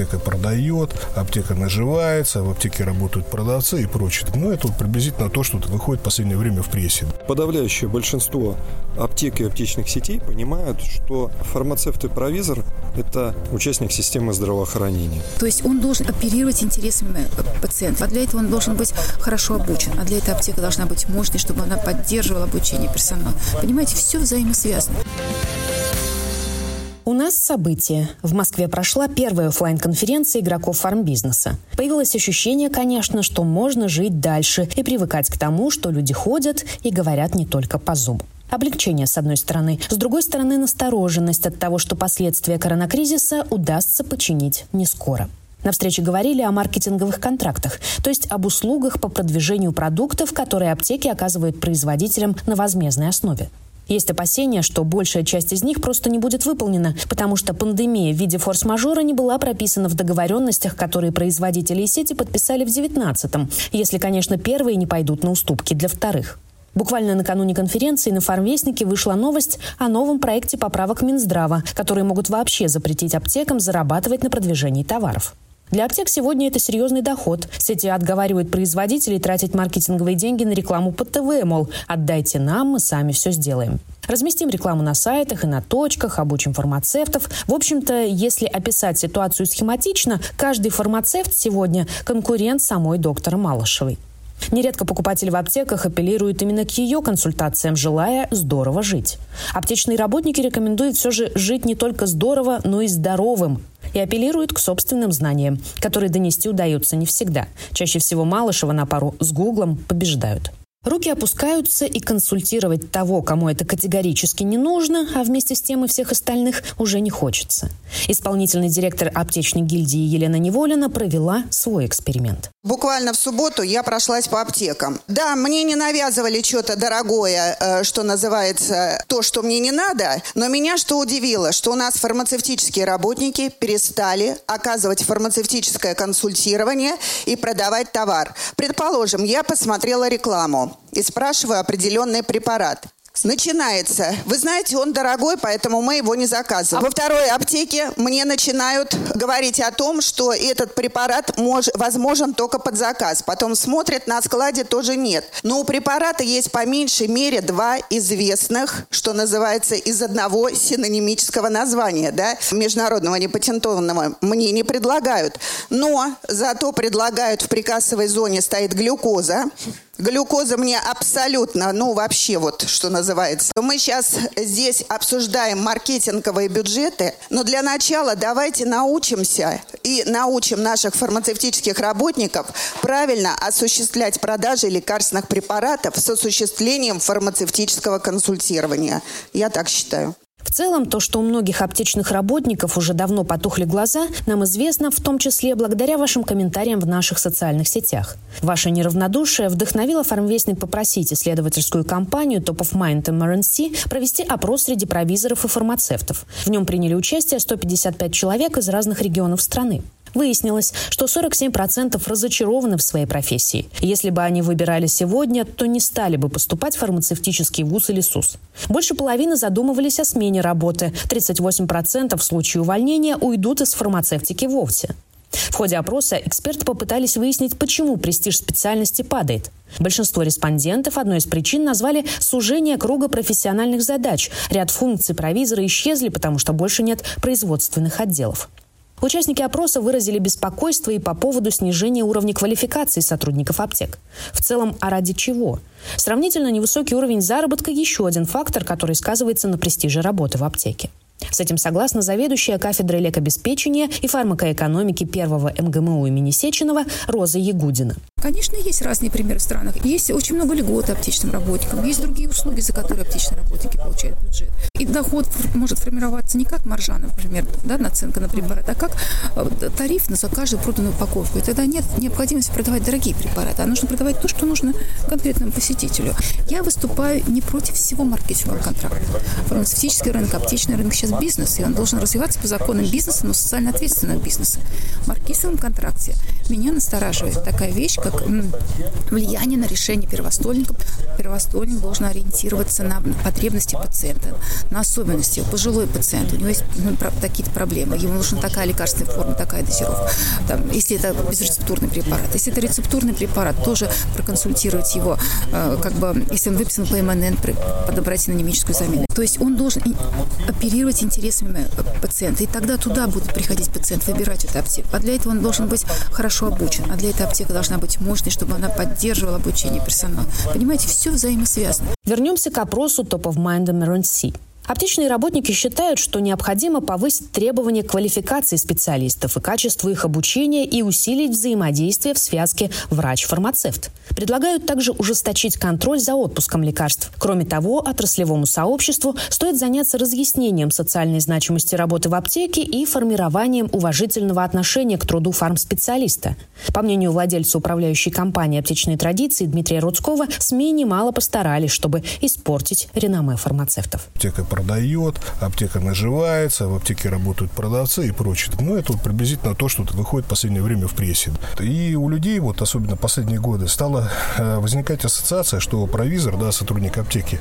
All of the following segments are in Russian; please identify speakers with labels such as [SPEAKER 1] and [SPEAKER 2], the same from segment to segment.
[SPEAKER 1] аптека продает, аптека наживается, в аптеке работают продавцы и прочее. Ну, это вот приблизительно то, что выходит в последнее время в прессе.
[SPEAKER 2] Подавляющее большинство аптек и аптечных сетей понимают, что фармацевт и провизор – это участник системы здравоохранения.
[SPEAKER 3] То есть он должен оперировать интересами пациента, а для этого он должен быть хорошо обучен, а для этого аптека должна быть мощной, чтобы она поддерживала обучение персонала. Понимаете, все взаимосвязано.
[SPEAKER 4] Нас событие. В Москве прошла первая офлайн конференция игроков фармбизнеса. Появилось ощущение, конечно, что можно жить дальше и привыкать к тому, что люди ходят и говорят не только по зубу. Облегчение, с одной стороны. С другой стороны, настороженность от того, что последствия коронакризиса удастся починить не скоро. На встрече говорили о маркетинговых контрактах, то есть об услугах по продвижению продуктов, которые аптеки оказывают производителям на возмездной основе. Есть опасения, что большая часть из них просто не будет выполнена, потому что пандемия в виде форс-мажора не была прописана в договоренностях, которые производители и сети подписали в 2019-м, если, конечно, первые не пойдут на уступки для вторых. Буквально накануне конференции на «Фармвестнике» вышла новость о новом проекте поправок Минздрава, которые могут вообще запретить аптекам зарабатывать на продвижении товаров. Для аптек сегодня это серьезный доход. Сети отговаривают производителей тратить маркетинговые деньги на рекламу по ТВ, мол, отдайте нам, мы сами все сделаем. Разместим рекламу на сайтах и на точках, обучим фармацевтов. В общем-то, если описать ситуацию схематично, каждый фармацевт сегодня конкурент самой доктора Малышевой. Нередко покупатели в аптеках апеллируют именно к ее консультациям, желая здорово жить. Аптечные работники рекомендуют все же жить не только здорово, но и здоровым, и апеллируют к собственным знаниям, которые донести удается не всегда. Чаще всего Малышева на пару с Гуглом побеждают. Руки опускаются, и консультировать того, кому это категорически не нужно, а вместе с тем и всех остальных уже не хочется. Исполнительный директор аптечной гильдии Елена Неволина провела свой эксперимент.
[SPEAKER 5] Буквально в субботу я прошлась по аптекам. Да, мне не навязывали что-то дорогое, э, что называется то, что мне не надо, но меня что удивило, что у нас фармацевтические работники перестали оказывать фармацевтическое консультирование и продавать товар. Предположим, я посмотрела рекламу и спрашиваю определенный препарат. Начинается. Вы знаете, он дорогой, поэтому мы его не заказываем. Во второй аптеке мне начинают говорить о том, что этот препарат мож, возможен только под заказ. Потом смотрят, на складе тоже нет. Но у препарата есть по меньшей мере два известных, что называется, из одного синонимического названия, да, международного непатентованного. Мне не предлагают. Но зато предлагают в прикассовой зоне стоит глюкоза, Глюкоза мне абсолютно, ну вообще вот, что называется. Мы сейчас здесь обсуждаем маркетинговые бюджеты, но для начала давайте научимся и научим наших фармацевтических работников правильно осуществлять продажи лекарственных препаратов с осуществлением фармацевтического консультирования. Я так считаю.
[SPEAKER 4] В целом, то, что у многих аптечных работников уже давно потухли глаза, нам известно, в том числе благодаря вашим комментариям в наших социальных сетях. Ваше неравнодушие вдохновило фармвестник попросить исследовательскую компанию Top of Mind MRNC провести опрос среди провизоров и фармацевтов. В нем приняли участие 155 человек из разных регионов страны. Выяснилось, что 47% разочарованы в своей профессии. Если бы они выбирали сегодня, то не стали бы поступать в фармацевтический вуз или СУС. Больше половины задумывались о смене работы. 38% в случае увольнения уйдут из фармацевтики вовсе. В ходе опроса эксперты попытались выяснить, почему престиж специальности падает. Большинство респондентов одной из причин назвали сужение круга профессиональных задач. Ряд функций провизора исчезли, потому что больше нет производственных отделов. Участники опроса выразили беспокойство и по поводу снижения уровня квалификации сотрудников аптек. В целом, а ради чего? Сравнительно невысокий уровень заработка – еще один фактор, который сказывается на престиже работы в аптеке. С этим согласна заведующая кафедрой лекобеспечения и фармакоэкономики первого МГМУ имени Сеченова Роза Ягудина.
[SPEAKER 3] Конечно, есть разные примеры в странах. Есть очень много льгот аптечным работникам, есть другие услуги, за которые аптечные работники получают бюджет. И доход может формироваться не как маржа, например, да, наценка на препарат, а как э, тариф за каждую проданную упаковку. И тогда нет необходимости продавать дорогие препараты, а нужно продавать то, что нужно конкретному посетителю. Я выступаю не против всего маркетингового контракта. Фармацевтический рынок, аптечный рынок сейчас сейчас бизнес, и он должен развиваться по законам бизнеса, но социально ответственного бизнеса. В маркетинговом контракте меня настораживает такая вещь, как влияние на решение первостольников. Первостольник должен ориентироваться на потребности пациента, на особенности. Пожилой пациент, у него есть ну, такие-то проблемы, ему нужна такая лекарственная форма, такая дозировка. Там, если это безрецептурный препарат. Если это рецептурный препарат, тоже проконсультировать его, э, как бы, если он выписан по МНН, подобрать синонимическую замену. То есть он должен оперировать интересами э, пациента, и тогда туда будет приходить пациент, выбирать эту аптеку. А для этого он должен быть хорошо обучен, а для этого аптека должна быть мощной, чтобы она поддерживала обучение персонала. Понимаете, все взаимосвязано.
[SPEAKER 4] Вернемся к опросу Top of Mind Emergency. Аптечные работники считают, что необходимо повысить требования квалификации специалистов и качество их обучения и усилить взаимодействие в связке врач-фармацевт. Предлагают также ужесточить контроль за отпуском лекарств. Кроме того, отраслевому сообществу стоит заняться разъяснением социальной значимости работы в аптеке и формированием уважительного отношения к труду фармспециалиста. По мнению владельца управляющей компании «Аптечные традиции» Дмитрия Рудского, СМИ немало постарались, чтобы испортить реноме фармацевтов.
[SPEAKER 1] Аптека продает, аптека наживается, в аптеке работают продавцы и прочее. Ну, это вот приблизительно то, что выходит в последнее время в прессе. И у людей, вот особенно последние годы, стала э, возникать ассоциация, что провизор, да, сотрудник аптеки,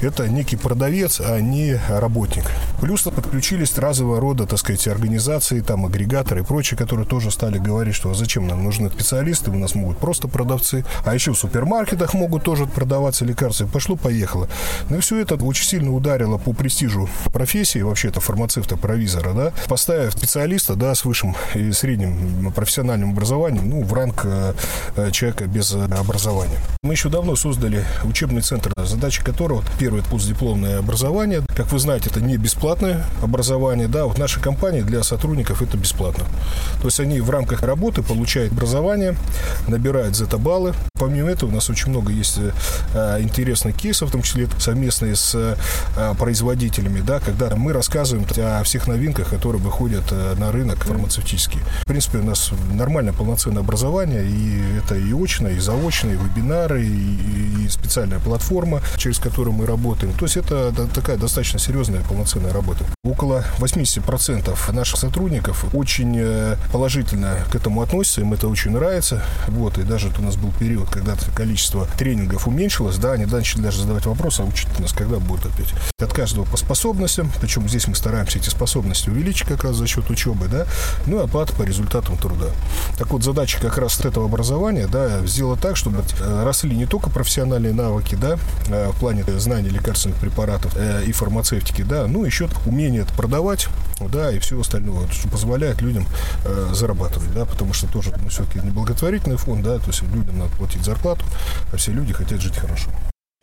[SPEAKER 1] это некий продавец, а не работник. Плюс подключились разного рода, так сказать, организации, там, агрегаторы и прочие, которые тоже стали говорить, что а зачем нам нужны специалисты, у нас могут просто продавцы, а еще в супермаркетах могут тоже продаваться лекарства. Пошло-поехало. Ну и все это очень сильно ударило по престижу профессии, вообще-то фармацевта-провизора, да, поставив специалиста, да, с высшим и средним профессиональным образованием, ну, в ранг э, человека без образования. Мы еще давно создали учебный центр, задача которого, первый, это постдипломное образование. Как вы знаете, это не бесплатное образование, да, вот наша компания для сотрудников это бесплатно. То есть они в рамках работы получают образование, набирают зета-баллы. Помимо этого у нас очень много есть э, интересных кейсов, в том числе совместные с э, производителями, да, когда мы рассказываем о всех новинках, которые выходят э, на рынок фармацевтический. В принципе, у нас нормальное полноценное образование, и это и очное, и заочное, и вебинары, и, и специальная платформа, через которую мы работаем. То есть это такая достаточно серьезная полноценная работа. Около 80% наших сотрудников очень э, положительно к этому относятся, им это очень нравится. Вот, и даже у нас был период, когда количество тренингов уменьшилось, да, они начали даже задавать вопросы, а учить нас когда будет опять. От каждого по способностям, причем здесь мы стараемся эти способности увеличить как раз за счет учебы, да, ну и оплата по результатам труда. Так вот, задача как раз этого образования, да, сделать так, чтобы э, росли не только профессиональные навыки, да, э, в плане знания лекарственных препаратов и фармацевтики, да, ну еще умение это продавать, да, и все остальное, что позволяет людям э, зарабатывать, да, потому что тоже, ну, все-таки не благотворительный фонд, да, то есть людям надо платить зарплату, а все люди хотят жить хорошо.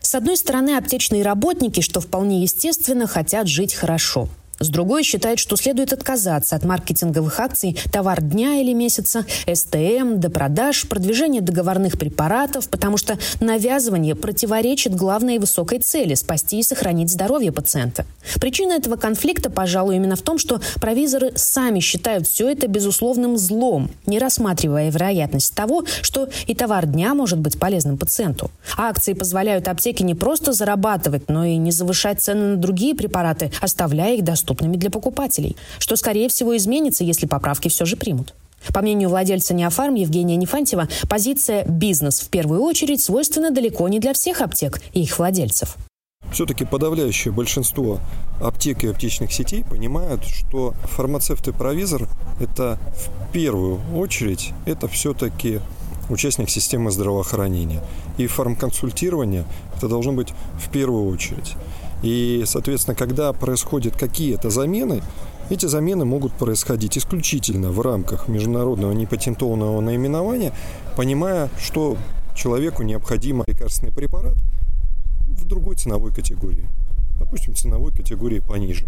[SPEAKER 4] С одной стороны, аптечные работники, что вполне естественно, хотят жить хорошо. С другой считает, что следует отказаться от маркетинговых акций «Товар дня или месяца», «СТМ», до продаж, продвижения договорных препаратов, потому что навязывание противоречит главной высокой цели – спасти и сохранить здоровье пациента. Причина этого конфликта, пожалуй, именно в том, что провизоры сами считают все это безусловным злом, не рассматривая вероятность того, что и товар дня может быть полезным пациенту. Акции позволяют аптеке не просто зарабатывать, но и не завышать цены на другие препараты, оставляя их доступными доступными для покупателей, что, скорее всего, изменится, если поправки все же примут. По мнению владельца Неофарм Евгения Нефантьева, позиция «бизнес в первую очередь» свойственна далеко не для всех аптек и их владельцев.
[SPEAKER 2] Все-таки подавляющее большинство аптек и аптечных сетей понимают, что фармацевт и провизор – это в первую очередь, это все-таки участник системы здравоохранения. И фармконсультирование – это должно быть в первую очередь. И, соответственно, когда происходят какие-то замены, эти замены могут происходить исключительно в рамках международного непатентованного наименования, понимая, что человеку необходим лекарственный препарат в другой ценовой категории. Допустим, ценовой категории пониже.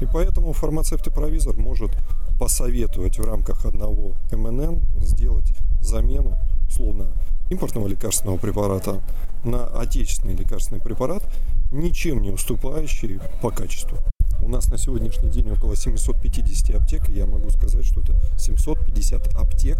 [SPEAKER 2] И поэтому фармацевт и провизор может посоветовать в рамках одного МНН сделать замену, условно, импортного лекарственного препарата на отечественный лекарственный препарат, ничем не уступающий по качеству. У нас на сегодняшний день около 750 аптек, и я могу сказать, что это 750 аптек,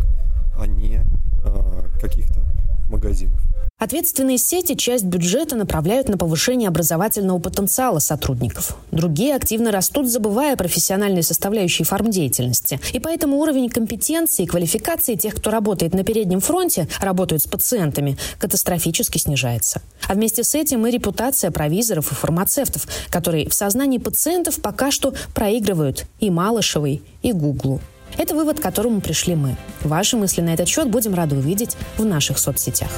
[SPEAKER 2] а не э, каких-то магазинов.
[SPEAKER 4] Ответственные сети часть бюджета направляют на повышение образовательного потенциала сотрудников. Другие активно растут, забывая о профессиональной составляющей фармдеятельности. И поэтому уровень компетенции и квалификации тех, кто работает на переднем фронте, работают с пациентами, катастрофически снижается. А вместе с этим и репутация провизоров и фармацевтов, которые в сознании пациентов пока что проигрывают и Малышевой, и Гуглу. Это вывод, к которому пришли мы. Ваши мысли на этот счет будем рады увидеть в наших соцсетях.